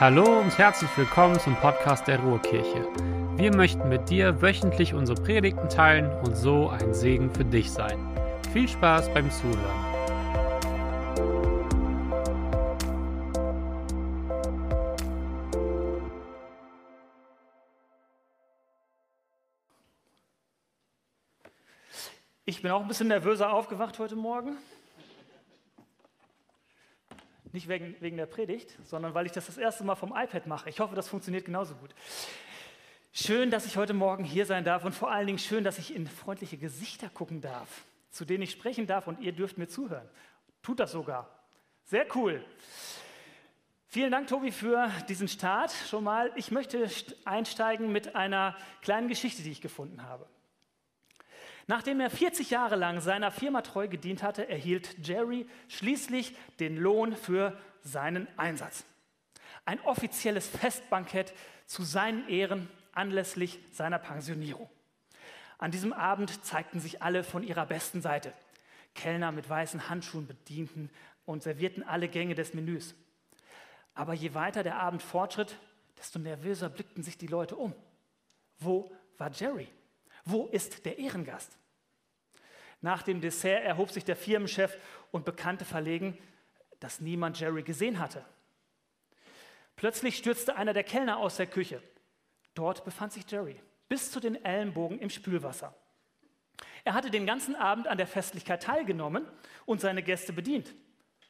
Hallo und herzlich willkommen zum Podcast der Ruhrkirche. Wir möchten mit dir wöchentlich unsere Predigten teilen und so ein Segen für dich sein. Viel Spaß beim Zuhören. Ich bin auch ein bisschen nervöser aufgewacht heute Morgen. Nicht wegen, wegen der Predigt, sondern weil ich das das erste Mal vom iPad mache. Ich hoffe, das funktioniert genauso gut. Schön, dass ich heute Morgen hier sein darf und vor allen Dingen schön, dass ich in freundliche Gesichter gucken darf, zu denen ich sprechen darf und ihr dürft mir zuhören. Tut das sogar. Sehr cool. Vielen Dank, Tobi, für diesen Start schon mal. Ich möchte einsteigen mit einer kleinen Geschichte, die ich gefunden habe. Nachdem er 40 Jahre lang seiner Firma treu gedient hatte, erhielt Jerry schließlich den Lohn für seinen Einsatz. Ein offizielles Festbankett zu seinen Ehren anlässlich seiner Pensionierung. An diesem Abend zeigten sich alle von ihrer besten Seite. Kellner mit weißen Handschuhen bedienten und servierten alle Gänge des Menüs. Aber je weiter der Abend fortschritt, desto nervöser blickten sich die Leute um. Wo war Jerry? Wo ist der Ehrengast? Nach dem Dessert erhob sich der Firmenchef und bekannte verlegen, dass niemand Jerry gesehen hatte. Plötzlich stürzte einer der Kellner aus der Küche. Dort befand sich Jerry, bis zu den Ellenbogen im Spülwasser. Er hatte den ganzen Abend an der Festlichkeit teilgenommen und seine Gäste bedient,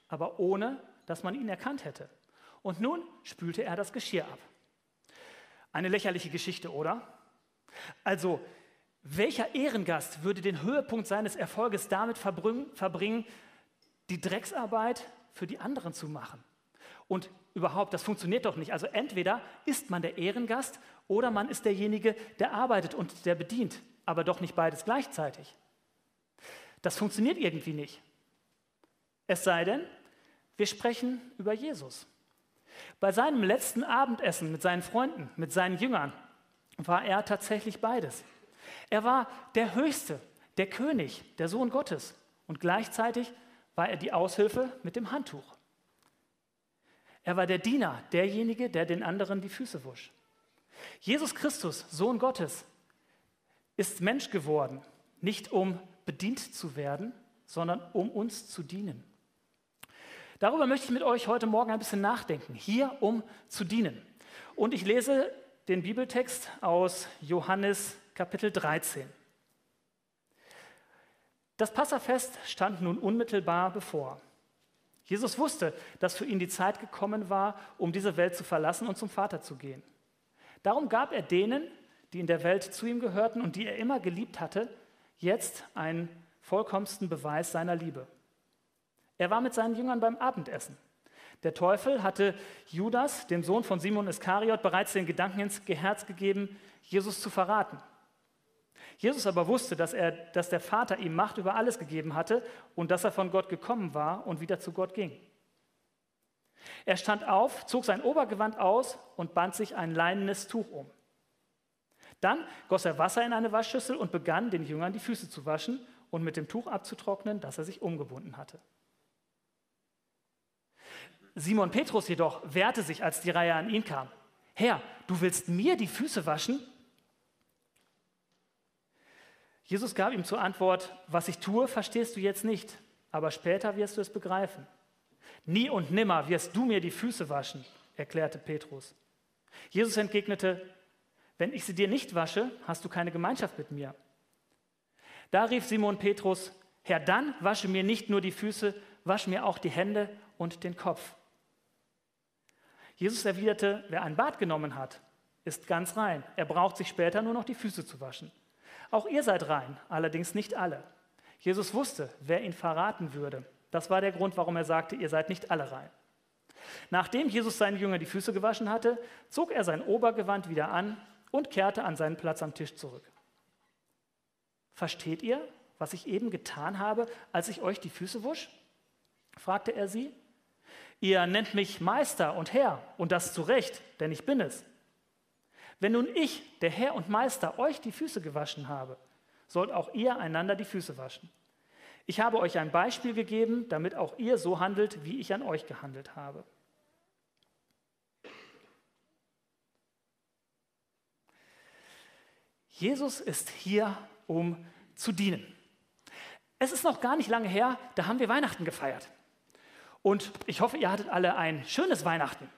aber ohne, dass man ihn erkannt hätte. Und nun spülte er das Geschirr ab. Eine lächerliche Geschichte, oder? Also, welcher Ehrengast würde den Höhepunkt seines Erfolges damit verbringen, die Drecksarbeit für die anderen zu machen? Und überhaupt, das funktioniert doch nicht. Also entweder ist man der Ehrengast oder man ist derjenige, der arbeitet und der bedient, aber doch nicht beides gleichzeitig. Das funktioniert irgendwie nicht. Es sei denn, wir sprechen über Jesus. Bei seinem letzten Abendessen mit seinen Freunden, mit seinen Jüngern, war er tatsächlich beides. Er war der Höchste, der König, der Sohn Gottes. Und gleichzeitig war er die Aushilfe mit dem Handtuch. Er war der Diener, derjenige, der den anderen die Füße wusch. Jesus Christus, Sohn Gottes, ist Mensch geworden, nicht um bedient zu werden, sondern um uns zu dienen. Darüber möchte ich mit euch heute Morgen ein bisschen nachdenken, hier um zu dienen. Und ich lese den Bibeltext aus Johannes Kapitel 13. Das Passafest stand nun unmittelbar bevor. Jesus wusste, dass für ihn die Zeit gekommen war, um diese Welt zu verlassen und zum Vater zu gehen. Darum gab er denen, die in der Welt zu ihm gehörten und die er immer geliebt hatte, jetzt einen vollkommensten Beweis seiner Liebe. Er war mit seinen Jüngern beim Abendessen. Der Teufel hatte Judas, dem Sohn von Simon Iskariot, bereits den Gedanken ins Herz gegeben, Jesus zu verraten. Jesus aber wusste, dass, er, dass der Vater ihm Macht über alles gegeben hatte und dass er von Gott gekommen war und wieder zu Gott ging. Er stand auf, zog sein Obergewand aus und band sich ein leinenes Tuch um. Dann goss er Wasser in eine Waschschüssel und begann, den Jüngern die Füße zu waschen und mit dem Tuch abzutrocknen, das er sich umgebunden hatte. Simon Petrus jedoch wehrte sich, als die Reihe an ihn kam. Herr, du willst mir die Füße waschen? Jesus gab ihm zur Antwort, was ich tue, verstehst du jetzt nicht, aber später wirst du es begreifen. Nie und nimmer wirst du mir die Füße waschen, erklärte Petrus. Jesus entgegnete, wenn ich sie dir nicht wasche, hast du keine Gemeinschaft mit mir. Da rief Simon Petrus, Herr, dann wasche mir nicht nur die Füße, wasche mir auch die Hände und den Kopf. Jesus erwiderte, wer ein Bad genommen hat, ist ganz rein. Er braucht sich später nur noch die Füße zu waschen. Auch ihr seid rein, allerdings nicht alle. Jesus wusste, wer ihn verraten würde. Das war der Grund, warum er sagte, ihr seid nicht alle rein. Nachdem Jesus seinen Jüngern die Füße gewaschen hatte, zog er sein Obergewand wieder an und kehrte an seinen Platz am Tisch zurück. Versteht ihr, was ich eben getan habe, als ich euch die Füße wusch? fragte er sie. Ihr nennt mich Meister und Herr, und das zu Recht, denn ich bin es. Wenn nun ich, der Herr und Meister, euch die Füße gewaschen habe, sollt auch ihr einander die Füße waschen. Ich habe euch ein Beispiel gegeben, damit auch ihr so handelt, wie ich an euch gehandelt habe. Jesus ist hier, um zu dienen. Es ist noch gar nicht lange her, da haben wir Weihnachten gefeiert. Und ich hoffe, ihr hattet alle ein schönes Weihnachten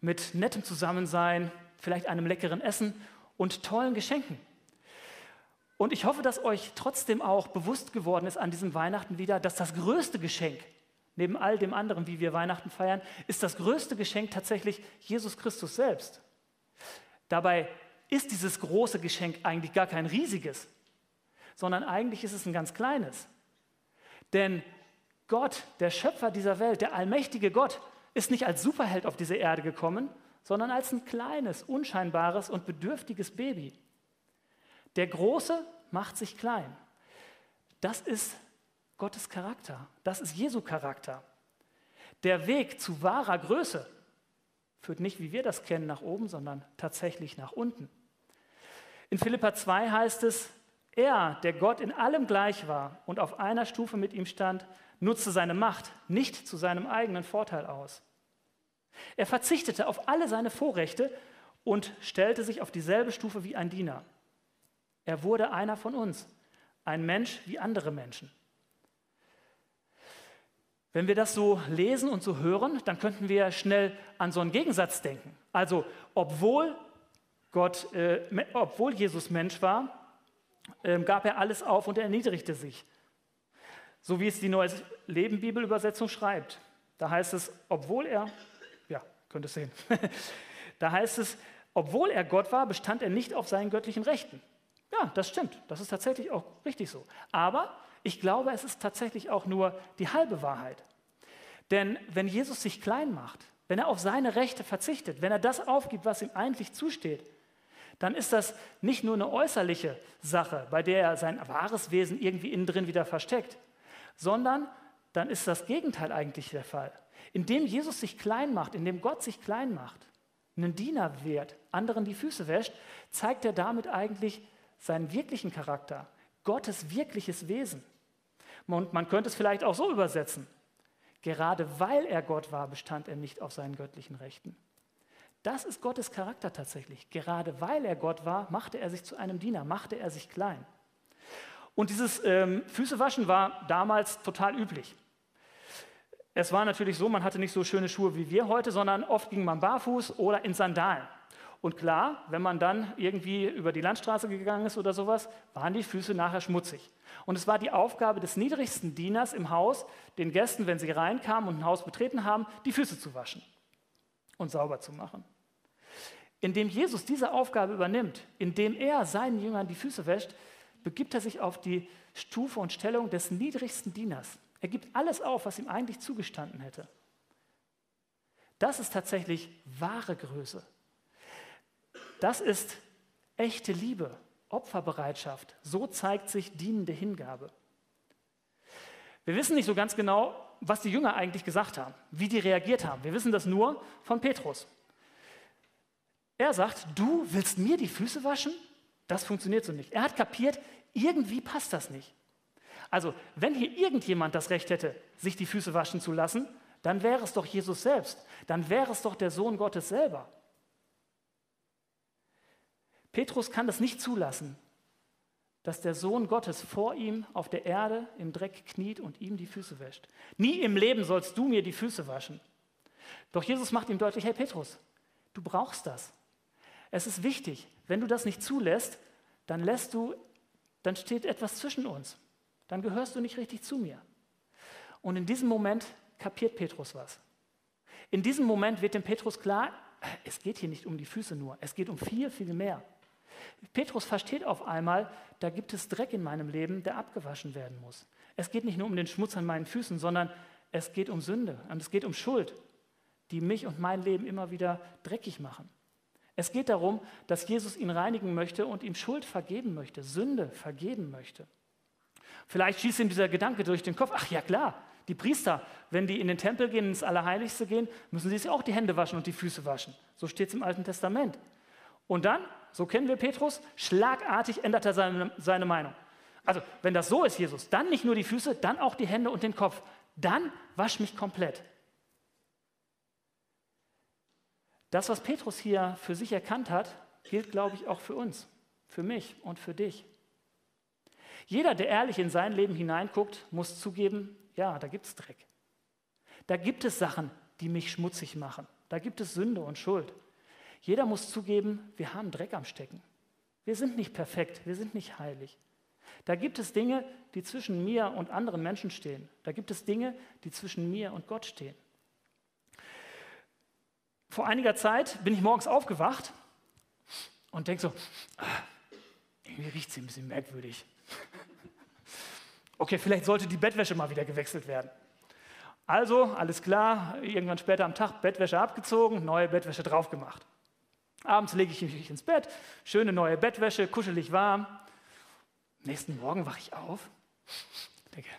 mit nettem Zusammensein, vielleicht einem leckeren Essen und tollen Geschenken. Und ich hoffe, dass euch trotzdem auch bewusst geworden ist an diesem Weihnachten wieder, dass das größte Geschenk, neben all dem anderen, wie wir Weihnachten feiern, ist das größte Geschenk tatsächlich Jesus Christus selbst. Dabei ist dieses große Geschenk eigentlich gar kein riesiges, sondern eigentlich ist es ein ganz kleines. Denn Gott, der Schöpfer dieser Welt, der allmächtige Gott, ist nicht als Superheld auf diese Erde gekommen, sondern als ein kleines, unscheinbares und bedürftiges Baby. Der Große macht sich klein. Das ist Gottes Charakter. Das ist Jesu Charakter. Der Weg zu wahrer Größe führt nicht, wie wir das kennen, nach oben, sondern tatsächlich nach unten. In Philippa 2 heißt es, er, der Gott in allem gleich war und auf einer Stufe mit ihm stand, nutzte seine Macht nicht zu seinem eigenen Vorteil aus. Er verzichtete auf alle seine Vorrechte und stellte sich auf dieselbe Stufe wie ein Diener. Er wurde einer von uns, ein Mensch wie andere Menschen. Wenn wir das so lesen und so hören, dann könnten wir schnell an so einen Gegensatz denken. Also, obwohl Gott, äh, obwohl Jesus Mensch war, ähm, gab er alles auf und er erniedrigte sich. So wie es die Neue Leben Bibelübersetzung schreibt. Da heißt es, obwohl er, könnt ihr sehen, da heißt es, obwohl er Gott war, bestand er nicht auf seinen göttlichen Rechten. Ja, das stimmt, das ist tatsächlich auch richtig so. Aber ich glaube, es ist tatsächlich auch nur die halbe Wahrheit. Denn wenn Jesus sich klein macht, wenn er auf seine Rechte verzichtet, wenn er das aufgibt, was ihm eigentlich zusteht, dann ist das nicht nur eine äußerliche Sache, bei der er sein wahres Wesen irgendwie innen drin wieder versteckt, sondern dann ist das Gegenteil eigentlich der Fall. Indem Jesus sich klein macht, indem Gott sich klein macht, einen Diener wehrt, anderen die Füße wäscht, zeigt er damit eigentlich seinen wirklichen Charakter, Gottes wirkliches Wesen. Und man könnte es vielleicht auch so übersetzen. Gerade weil er Gott war, bestand er nicht auf seinen göttlichen Rechten. Das ist Gottes Charakter tatsächlich. Gerade weil er Gott war, machte er sich zu einem Diener, machte er sich klein. Und dieses ähm, Füßewaschen war damals total üblich. Es war natürlich so, man hatte nicht so schöne Schuhe wie wir heute, sondern oft ging man barfuß oder in Sandalen. Und klar, wenn man dann irgendwie über die Landstraße gegangen ist oder sowas, waren die Füße nachher schmutzig. Und es war die Aufgabe des niedrigsten Dieners im Haus, den Gästen, wenn sie reinkamen und ein Haus betreten haben, die Füße zu waschen und sauber zu machen. Indem Jesus diese Aufgabe übernimmt, indem er seinen Jüngern die Füße wäscht, begibt er sich auf die Stufe und Stellung des niedrigsten Dieners. Er gibt alles auf, was ihm eigentlich zugestanden hätte. Das ist tatsächlich wahre Größe. Das ist echte Liebe, Opferbereitschaft. So zeigt sich dienende Hingabe. Wir wissen nicht so ganz genau, was die Jünger eigentlich gesagt haben, wie die reagiert haben. Wir wissen das nur von Petrus. Er sagt, du willst mir die Füße waschen? Das funktioniert so nicht. Er hat kapiert, irgendwie passt das nicht. Also, wenn hier irgendjemand das Recht hätte, sich die Füße waschen zu lassen, dann wäre es doch Jesus selbst. Dann wäre es doch der Sohn Gottes selber. Petrus kann das nicht zulassen, dass der Sohn Gottes vor ihm auf der Erde im Dreck kniet und ihm die Füße wäscht. Nie im Leben sollst du mir die Füße waschen. Doch Jesus macht ihm deutlich, hey Petrus, du brauchst das. Es ist wichtig, wenn du das nicht zulässt, dann lässt du, dann steht etwas zwischen uns. Dann gehörst du nicht richtig zu mir. Und in diesem Moment kapiert Petrus was. In diesem Moment wird dem Petrus klar, es geht hier nicht um die Füße nur, es geht um viel, viel mehr. Petrus versteht auf einmal, da gibt es Dreck in meinem Leben, der abgewaschen werden muss. Es geht nicht nur um den Schmutz an meinen Füßen, sondern es geht um Sünde und es geht um Schuld, die mich und mein Leben immer wieder dreckig machen. Es geht darum, dass Jesus ihn reinigen möchte und ihm Schuld vergeben möchte, Sünde vergeben möchte. Vielleicht schießt ihm dieser Gedanke durch den Kopf, ach ja klar, die Priester, wenn die in den Tempel gehen, ins Allerheiligste gehen, müssen sie sich auch die Hände waschen und die Füße waschen. So steht es im Alten Testament. Und dann, so kennen wir Petrus, schlagartig ändert er seine, seine Meinung. Also, wenn das so ist, Jesus, dann nicht nur die Füße, dann auch die Hände und den Kopf. Dann wasch mich komplett. Das, was Petrus hier für sich erkannt hat, gilt, glaube ich, auch für uns. für mich und für dich. Jeder, der ehrlich in sein Leben hineinguckt, muss zugeben, ja, da gibt es Dreck. Da gibt es Sachen, die mich schmutzig machen. Da gibt es Sünde und Schuld. Jeder muss zugeben, wir haben Dreck am Stecken. Wir sind nicht perfekt, wir sind nicht heilig. Da gibt es Dinge, die zwischen mir und anderen Menschen stehen. Da gibt es Dinge, die zwischen mir und Gott stehen. Vor einiger Zeit bin ich morgens aufgewacht und denke so, ah, irgendwie riecht sie ein bisschen merkwürdig. Okay, vielleicht sollte die Bettwäsche mal wieder gewechselt werden. Also, alles klar, irgendwann später am Tag Bettwäsche abgezogen, neue Bettwäsche drauf gemacht. Abends lege ich mich ins Bett, schöne neue Bettwäsche, kuschelig warm. Nächsten Morgen wache ich auf, denke,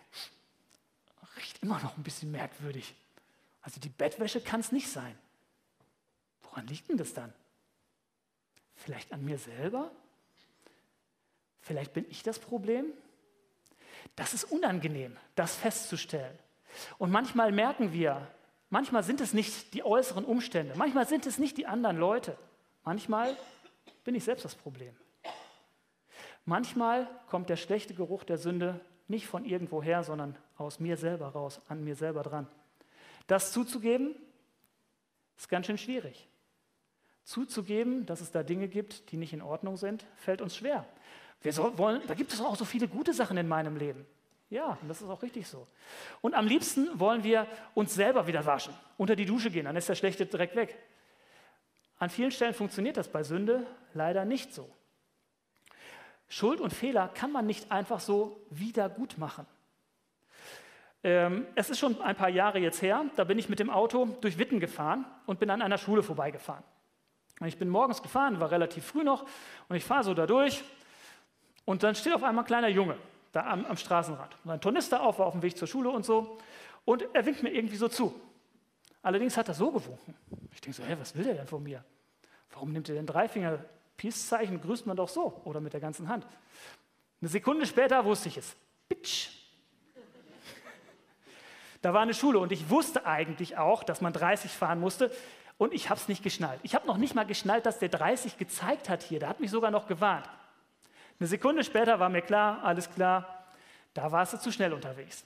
riecht immer noch ein bisschen merkwürdig. Also die Bettwäsche kann es nicht sein. Woran liegt denn das dann? Vielleicht an mir selber? Vielleicht bin ich das Problem? Das ist unangenehm, das festzustellen. Und manchmal merken wir, manchmal sind es nicht die äußeren Umstände, manchmal sind es nicht die anderen Leute, manchmal bin ich selbst das Problem. Manchmal kommt der schlechte Geruch der Sünde nicht von irgendwoher, sondern aus mir selber raus, an mir selber dran. Das zuzugeben, ist ganz schön schwierig. Zuzugeben, dass es da Dinge gibt, die nicht in Ordnung sind, fällt uns schwer. Wir soll, wollen, da gibt es auch so viele gute Sachen in meinem Leben. Ja, und das ist auch richtig so. Und am liebsten wollen wir uns selber wieder waschen, unter die Dusche gehen, dann ist der schlechte Dreck weg. An vielen Stellen funktioniert das bei Sünde leider nicht so. Schuld und Fehler kann man nicht einfach so wieder gut machen. Ähm, es ist schon ein paar Jahre jetzt her, da bin ich mit dem Auto durch Witten gefahren und bin an einer Schule vorbeigefahren. Und ich bin morgens gefahren, war relativ früh noch, und ich fahre so da durch und dann steht auf einmal ein kleiner Junge da am, am Straßenrand. Sein Tornister auf, war auf dem Weg zur Schule und so. Und er winkt mir irgendwie so zu. Allerdings hat er so gewunken. Ich denke so, hä, was will der denn von mir? Warum nimmt er denn drei Finger? Peace-Zeichen grüßt man doch so oder mit der ganzen Hand. Eine Sekunde später wusste ich es. Bitch. Da war eine Schule und ich wusste eigentlich auch, dass man 30 fahren musste und ich habe es nicht geschnallt. Ich habe noch nicht mal geschnallt, dass der 30 gezeigt hat hier. Der hat mich sogar noch gewarnt. Eine Sekunde später war mir klar, alles klar, da warst du zu schnell unterwegs.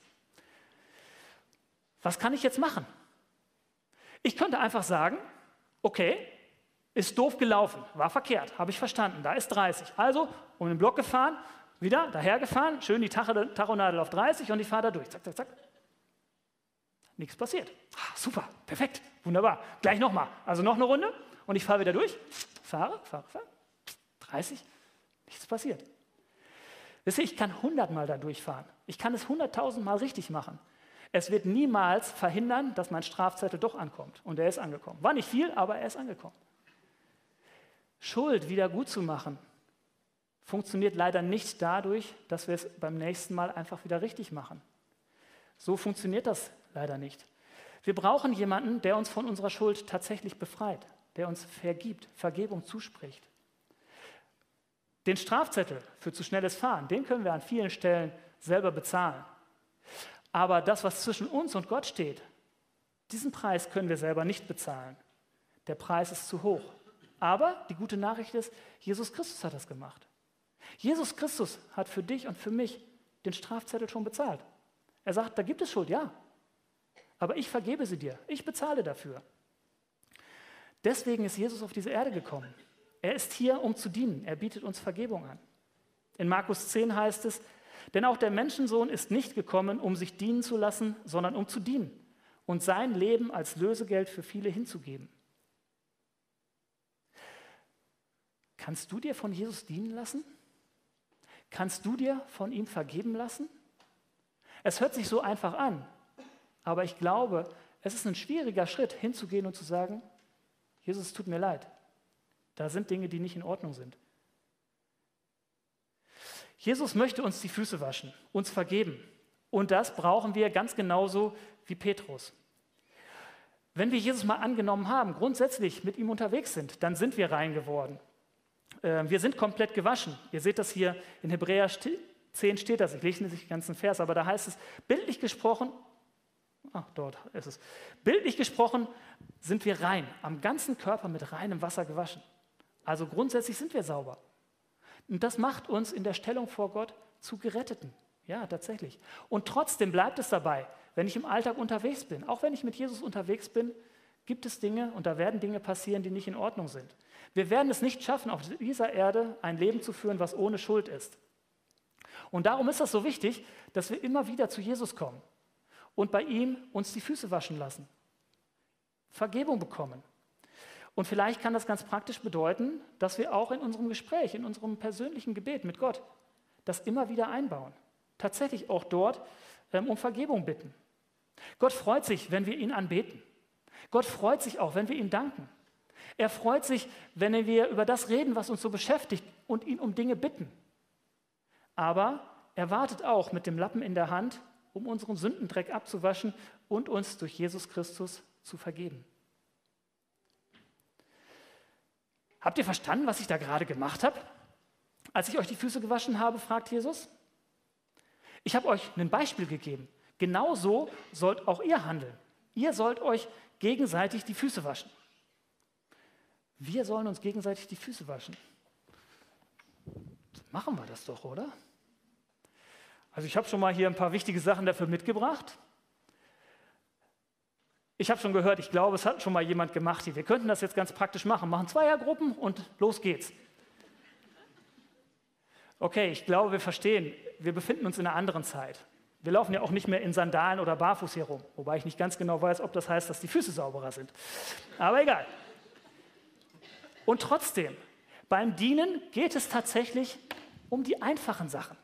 Was kann ich jetzt machen? Ich könnte einfach sagen, okay, ist doof gelaufen, war verkehrt, habe ich verstanden, da ist 30. Also um den Block gefahren, wieder dahergefahren, schön die Tachonadel auf 30 und ich fahre da durch. Zack, zack, zack. Nichts passiert. Ah, super, perfekt, wunderbar. Gleich nochmal. Also noch eine Runde und ich fahre wieder durch. Fahre, fahre, fahre. 30, Nichts passiert. Wisst ihr, ich kann hundertmal da durchfahren. Ich kann es hunderttausendmal richtig machen. Es wird niemals verhindern, dass mein Strafzettel doch ankommt. Und er ist angekommen. War nicht viel, aber er ist angekommen. Schuld wieder gut zu machen, funktioniert leider nicht dadurch, dass wir es beim nächsten Mal einfach wieder richtig machen. So funktioniert das leider nicht. Wir brauchen jemanden, der uns von unserer Schuld tatsächlich befreit, der uns vergibt, Vergebung zuspricht. Den Strafzettel für zu schnelles Fahren, den können wir an vielen Stellen selber bezahlen. Aber das, was zwischen uns und Gott steht, diesen Preis können wir selber nicht bezahlen. Der Preis ist zu hoch. Aber die gute Nachricht ist, Jesus Christus hat das gemacht. Jesus Christus hat für dich und für mich den Strafzettel schon bezahlt. Er sagt, da gibt es Schuld, ja. Aber ich vergebe sie dir. Ich bezahle dafür. Deswegen ist Jesus auf diese Erde gekommen. Er ist hier, um zu dienen. Er bietet uns Vergebung an. In Markus 10 heißt es, denn auch der Menschensohn ist nicht gekommen, um sich dienen zu lassen, sondern um zu dienen und sein Leben als Lösegeld für viele hinzugeben. Kannst du dir von Jesus dienen lassen? Kannst du dir von ihm vergeben lassen? Es hört sich so einfach an, aber ich glaube, es ist ein schwieriger Schritt, hinzugehen und zu sagen, Jesus, es tut mir leid. Da sind Dinge, die nicht in Ordnung sind. Jesus möchte uns die Füße waschen, uns vergeben. Und das brauchen wir ganz genauso wie Petrus. Wenn wir Jesus mal angenommen haben, grundsätzlich mit ihm unterwegs sind, dann sind wir rein geworden. Ähm, wir sind komplett gewaschen. Ihr seht das hier in Hebräer 10 steht das. Ich lese nicht den ganzen Vers, aber da heißt es, bildlich gesprochen, ach, dort ist es, bildlich gesprochen sind wir rein, am ganzen Körper mit reinem Wasser gewaschen. Also grundsätzlich sind wir sauber. Und das macht uns in der Stellung vor Gott zu Geretteten. Ja, tatsächlich. Und trotzdem bleibt es dabei, wenn ich im Alltag unterwegs bin, auch wenn ich mit Jesus unterwegs bin, gibt es Dinge und da werden Dinge passieren, die nicht in Ordnung sind. Wir werden es nicht schaffen, auf dieser Erde ein Leben zu führen, was ohne Schuld ist. Und darum ist es so wichtig, dass wir immer wieder zu Jesus kommen und bei ihm uns die Füße waschen lassen, Vergebung bekommen. Und vielleicht kann das ganz praktisch bedeuten, dass wir auch in unserem Gespräch, in unserem persönlichen Gebet mit Gott das immer wieder einbauen. Tatsächlich auch dort ähm, um Vergebung bitten. Gott freut sich, wenn wir ihn anbeten. Gott freut sich auch, wenn wir ihm danken. Er freut sich, wenn wir über das reden, was uns so beschäftigt und ihn um Dinge bitten. Aber er wartet auch mit dem Lappen in der Hand, um unseren Sündendreck abzuwaschen und uns durch Jesus Christus zu vergeben. Habt ihr verstanden, was ich da gerade gemacht habe? Als ich euch die Füße gewaschen habe, fragt Jesus. Ich habe euch ein Beispiel gegeben. Genauso sollt auch ihr handeln. Ihr sollt euch gegenseitig die Füße waschen. Wir sollen uns gegenseitig die Füße waschen. Machen wir das doch, oder? Also ich habe schon mal hier ein paar wichtige Sachen dafür mitgebracht. Ich habe schon gehört, ich glaube, es hat schon mal jemand gemacht. Wir könnten das jetzt ganz praktisch machen. Machen Zweiergruppen und los geht's. Okay, ich glaube, wir verstehen, wir befinden uns in einer anderen Zeit. Wir laufen ja auch nicht mehr in Sandalen oder barfuß hier rum, wobei ich nicht ganz genau weiß, ob das heißt, dass die Füße sauberer sind. Aber egal. Und trotzdem, beim Dienen geht es tatsächlich um die einfachen Sachen.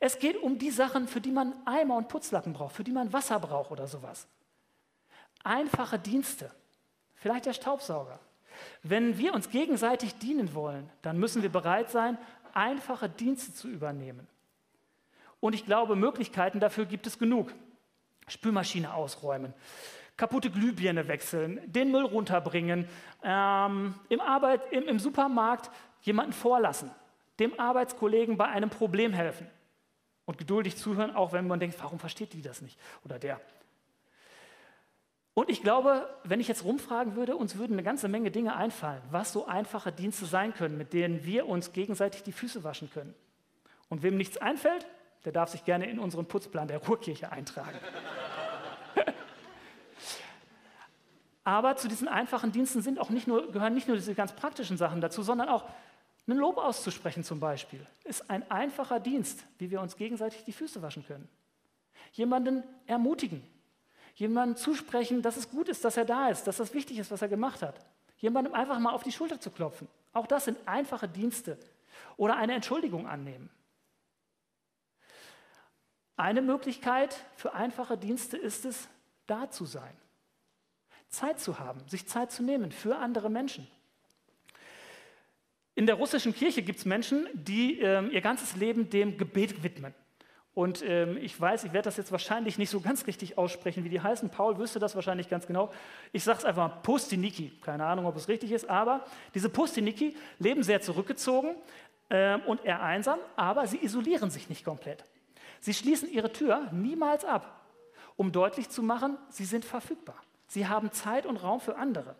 Es geht um die Sachen, für die man Eimer und Putzlappen braucht, für die man Wasser braucht oder sowas. Einfache Dienste, vielleicht der Staubsauger. Wenn wir uns gegenseitig dienen wollen, dann müssen wir bereit sein, einfache Dienste zu übernehmen. Und ich glaube, Möglichkeiten dafür gibt es genug. Spülmaschine ausräumen, kaputte Glühbirne wechseln, den Müll runterbringen, ähm, im, Arbeit, im, im Supermarkt jemanden vorlassen, dem Arbeitskollegen bei einem Problem helfen und geduldig zuhören, auch wenn man denkt, warum versteht die das nicht oder der. Und ich glaube, wenn ich jetzt rumfragen würde, uns würden eine ganze Menge Dinge einfallen, was so einfache Dienste sein können, mit denen wir uns gegenseitig die Füße waschen können. Und wem nichts einfällt, der darf sich gerne in unseren Putzplan der Ruhrkirche eintragen. Aber zu diesen einfachen Diensten sind auch nicht nur, gehören nicht nur diese ganz praktischen Sachen dazu, sondern auch ein Lob auszusprechen zum Beispiel. Ist ein einfacher Dienst, wie wir uns gegenseitig die Füße waschen können. Jemanden ermutigen, jemandem zusprechen, dass es gut ist, dass er da ist, dass das wichtig ist, was er gemacht hat. Jemandem einfach mal auf die Schulter zu klopfen. Auch das sind einfache Dienste. Oder eine Entschuldigung annehmen. Eine Möglichkeit für einfache Dienste ist es, da zu sein. Zeit zu haben, sich Zeit zu nehmen für andere Menschen. In der russischen Kirche gibt es Menschen, die äh, ihr ganzes Leben dem Gebet widmen. Und ähm, ich weiß, ich werde das jetzt wahrscheinlich nicht so ganz richtig aussprechen, wie die heißen. Paul wüsste das wahrscheinlich ganz genau. Ich sage es einfach mal, Pustiniki. Keine Ahnung, ob es richtig ist, aber diese Pustiniki leben sehr zurückgezogen äh, und eher einsam, aber sie isolieren sich nicht komplett. Sie schließen ihre Tür niemals ab, um deutlich zu machen, sie sind verfügbar. Sie haben Zeit und Raum für andere.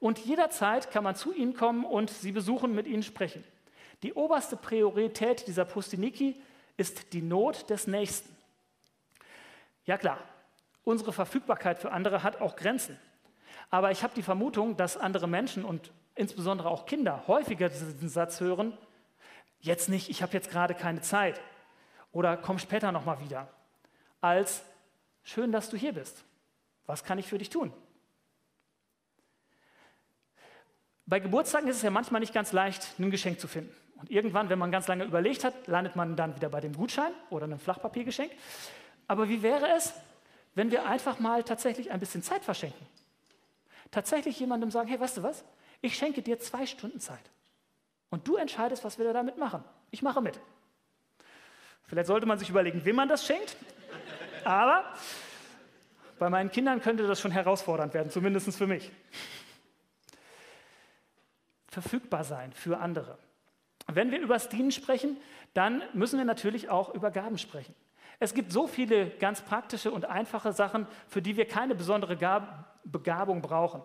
Und jederzeit kann man zu ihnen kommen und sie besuchen, mit ihnen sprechen. Die oberste Priorität dieser Pustiniki ist die Not des Nächsten. Ja klar, unsere Verfügbarkeit für andere hat auch Grenzen. Aber ich habe die Vermutung, dass andere Menschen und insbesondere auch Kinder häufiger diesen Satz hören, jetzt nicht, ich habe jetzt gerade keine Zeit oder komm später nochmal wieder, als schön, dass du hier bist. Was kann ich für dich tun? Bei Geburtstagen ist es ja manchmal nicht ganz leicht, ein Geschenk zu finden. Und irgendwann, wenn man ganz lange überlegt hat, landet man dann wieder bei dem Gutschein oder einem Flachpapiergeschenk. Aber wie wäre es, wenn wir einfach mal tatsächlich ein bisschen Zeit verschenken? Tatsächlich jemandem sagen, hey, weißt du was? Ich schenke dir zwei Stunden Zeit. Und du entscheidest, was wir damit machen. Ich mache mit. Vielleicht sollte man sich überlegen, wem man das schenkt. Aber bei meinen Kindern könnte das schon herausfordernd werden, zumindest für mich. Verfügbar sein für andere. Wenn wir über das Dienen sprechen, dann müssen wir natürlich auch über Gaben sprechen. Es gibt so viele ganz praktische und einfache Sachen, für die wir keine besondere Gab Begabung brauchen.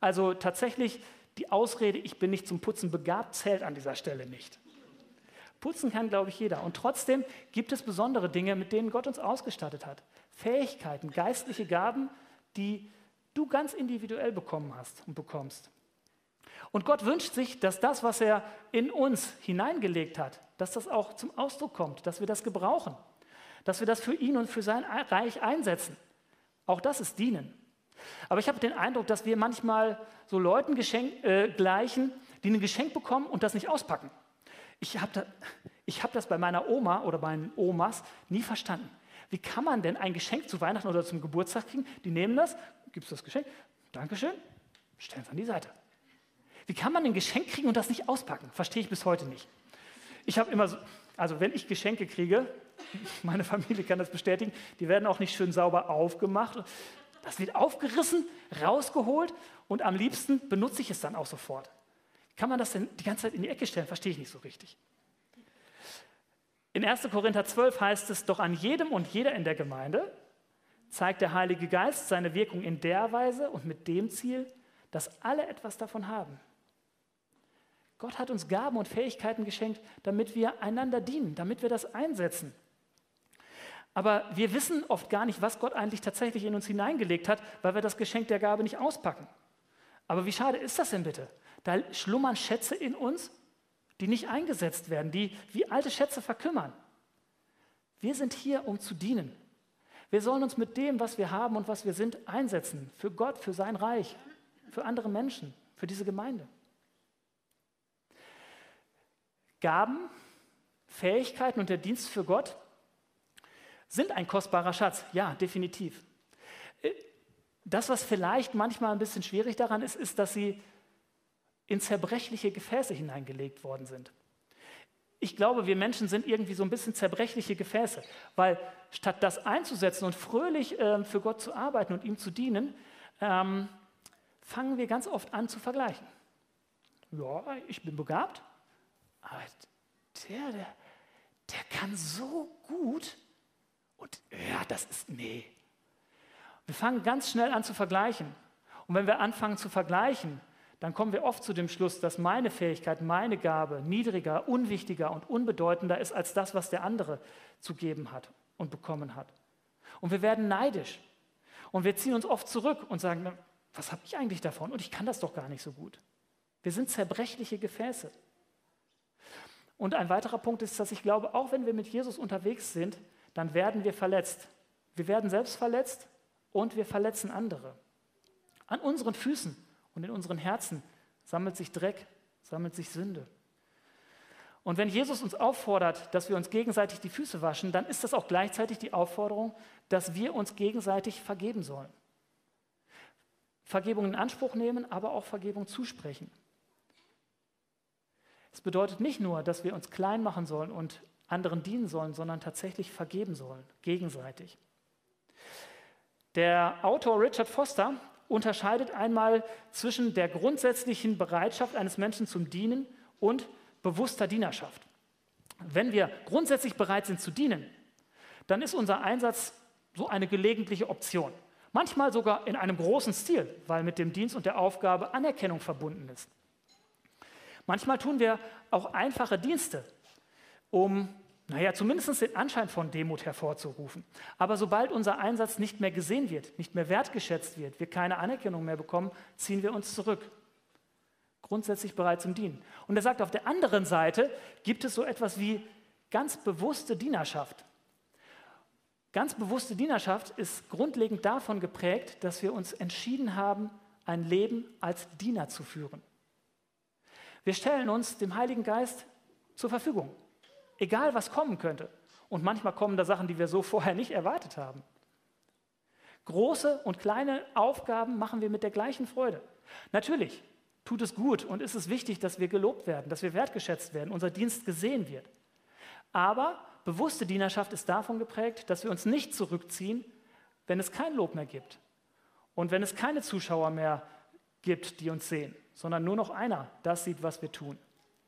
Also tatsächlich die Ausrede, ich bin nicht zum Putzen begabt, zählt an dieser Stelle nicht. Putzen kann, glaube ich, jeder. Und trotzdem gibt es besondere Dinge, mit denen Gott uns ausgestattet hat. Fähigkeiten, geistliche Gaben, die du ganz individuell bekommen hast und bekommst. Und Gott wünscht sich, dass das, was er in uns hineingelegt hat, dass das auch zum Ausdruck kommt, dass wir das gebrauchen, dass wir das für ihn und für sein Reich einsetzen. Auch das ist Dienen. Aber ich habe den Eindruck, dass wir manchmal so Leuten geschenk, äh, gleichen, die ein Geschenk bekommen und das nicht auspacken. Ich habe da, hab das bei meiner Oma oder meinen Omas nie verstanden. Wie kann man denn ein Geschenk zu Weihnachten oder zum Geburtstag kriegen? Die nehmen das, gibt es das Geschenk, Dankeschön, stellen es an die Seite. Wie kann man ein Geschenk kriegen und das nicht auspacken? Verstehe ich bis heute nicht. Ich habe immer so, also wenn ich Geschenke kriege, meine Familie kann das bestätigen, die werden auch nicht schön sauber aufgemacht. Das wird aufgerissen, rausgeholt und am liebsten benutze ich es dann auch sofort. Kann man das denn die ganze Zeit in die Ecke stellen? Verstehe ich nicht so richtig. In 1. Korinther 12 heißt es, doch an jedem und jeder in der Gemeinde zeigt der Heilige Geist seine Wirkung in der Weise und mit dem Ziel, dass alle etwas davon haben. Gott hat uns Gaben und Fähigkeiten geschenkt, damit wir einander dienen, damit wir das einsetzen. Aber wir wissen oft gar nicht, was Gott eigentlich tatsächlich in uns hineingelegt hat, weil wir das Geschenk der Gabe nicht auspacken. Aber wie schade ist das denn bitte? Da schlummern Schätze in uns, die nicht eingesetzt werden, die wie alte Schätze verkümmern. Wir sind hier, um zu dienen. Wir sollen uns mit dem, was wir haben und was wir sind, einsetzen. Für Gott, für sein Reich, für andere Menschen, für diese Gemeinde. Gaben, Fähigkeiten und der Dienst für Gott sind ein kostbarer Schatz. Ja, definitiv. Äh, das, was vielleicht manchmal ein bisschen schwierig daran ist, ist, dass sie in zerbrechliche Gefäße hineingelegt worden sind. Ich glaube, wir Menschen sind irgendwie so ein bisschen zerbrechliche Gefäße, weil statt das einzusetzen und fröhlich äh, für Gott zu arbeiten und ihm zu dienen, ähm, fangen wir ganz oft an zu vergleichen. Ja, ich bin begabt, aber der, der, der kann so gut und ja, das ist, nee. Wir fangen ganz schnell an zu vergleichen. Und wenn wir anfangen zu vergleichen, dann kommen wir oft zu dem Schluss, dass meine Fähigkeit, meine Gabe niedriger, unwichtiger und unbedeutender ist als das, was der andere zu geben hat und bekommen hat. Und wir werden neidisch. Und wir ziehen uns oft zurück und sagen, was habe ich eigentlich davon? Und ich kann das doch gar nicht so gut. Wir sind zerbrechliche Gefäße. Und ein weiterer Punkt ist, dass ich glaube, auch wenn wir mit Jesus unterwegs sind, dann werden wir verletzt. Wir werden selbst verletzt und wir verletzen andere. An unseren Füßen und in unseren Herzen sammelt sich Dreck, sammelt sich Sünde. Und wenn Jesus uns auffordert, dass wir uns gegenseitig die Füße waschen, dann ist das auch gleichzeitig die Aufforderung, dass wir uns gegenseitig vergeben sollen. Vergebung in Anspruch nehmen, aber auch Vergebung zusprechen. Es bedeutet nicht nur, dass wir uns klein machen sollen und anderen dienen sollen, sondern tatsächlich vergeben sollen, gegenseitig. Der Autor Richard Foster unterscheidet einmal zwischen der grundsätzlichen Bereitschaft eines Menschen zum Dienen und bewusster Dienerschaft. Wenn wir grundsätzlich bereit sind zu dienen, dann ist unser Einsatz so eine gelegentliche Option. Manchmal sogar in einem großen Stil, weil mit dem Dienst und der Aufgabe Anerkennung verbunden ist. Manchmal tun wir auch einfache Dienste, um naja, zumindest den Anschein von Demut hervorzurufen. Aber sobald unser Einsatz nicht mehr gesehen wird, nicht mehr wertgeschätzt wird, wir keine Anerkennung mehr bekommen, ziehen wir uns zurück. Grundsätzlich bereit zum Dienen. Und er sagt, auf der anderen Seite gibt es so etwas wie ganz bewusste Dienerschaft. Ganz bewusste Dienerschaft ist grundlegend davon geprägt, dass wir uns entschieden haben, ein Leben als Diener zu führen. Wir stellen uns dem Heiligen Geist zur Verfügung. Egal, was kommen könnte. Und manchmal kommen da Sachen, die wir so vorher nicht erwartet haben. Große und kleine Aufgaben machen wir mit der gleichen Freude. Natürlich tut es gut und ist es wichtig, dass wir gelobt werden, dass wir wertgeschätzt werden, unser Dienst gesehen wird. Aber bewusste Dienerschaft ist davon geprägt, dass wir uns nicht zurückziehen, wenn es kein Lob mehr gibt und wenn es keine Zuschauer mehr gibt, die uns sehen, sondern nur noch einer das sieht, was wir tun,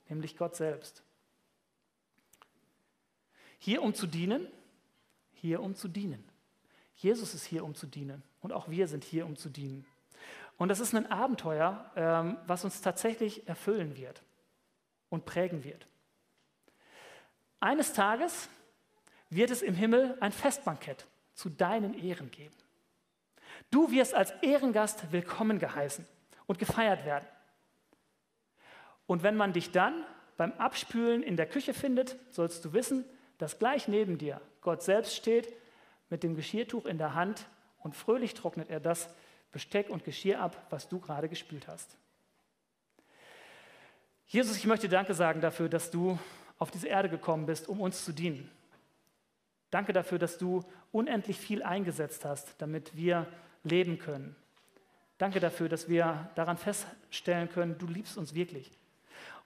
nämlich Gott selbst. Hier um zu dienen, hier um zu dienen. Jesus ist hier, um zu dienen. Und auch wir sind hier, um zu dienen. Und das ist ein Abenteuer, ähm, was uns tatsächlich erfüllen wird und prägen wird. Eines Tages wird es im Himmel ein Festbankett zu deinen Ehren geben. Du wirst als Ehrengast willkommen geheißen und gefeiert werden. Und wenn man dich dann beim Abspülen in der Küche findet, sollst du wissen, dass gleich neben dir Gott selbst steht mit dem Geschirrtuch in der Hand und fröhlich trocknet er das Besteck und Geschirr ab, was du gerade gespült hast. Jesus, ich möchte Danke sagen dafür, dass du auf diese Erde gekommen bist, um uns zu dienen. Danke dafür, dass du unendlich viel eingesetzt hast, damit wir leben können. Danke dafür, dass wir daran feststellen können, du liebst uns wirklich.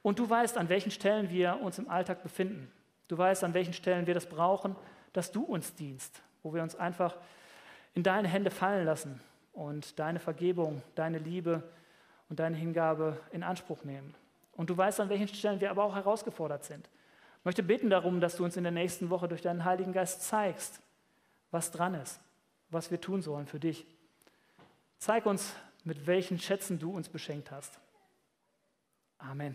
Und du weißt, an welchen Stellen wir uns im Alltag befinden. Du weißt, an welchen Stellen wir das brauchen, dass du uns dienst, wo wir uns einfach in deine Hände fallen lassen und deine Vergebung, deine Liebe und deine Hingabe in Anspruch nehmen. Und du weißt, an welchen Stellen wir aber auch herausgefordert sind. Ich möchte beten darum, dass du uns in der nächsten Woche durch deinen Heiligen Geist zeigst, was dran ist, was wir tun sollen für dich. Zeig uns, mit welchen Schätzen du uns beschenkt hast. Amen.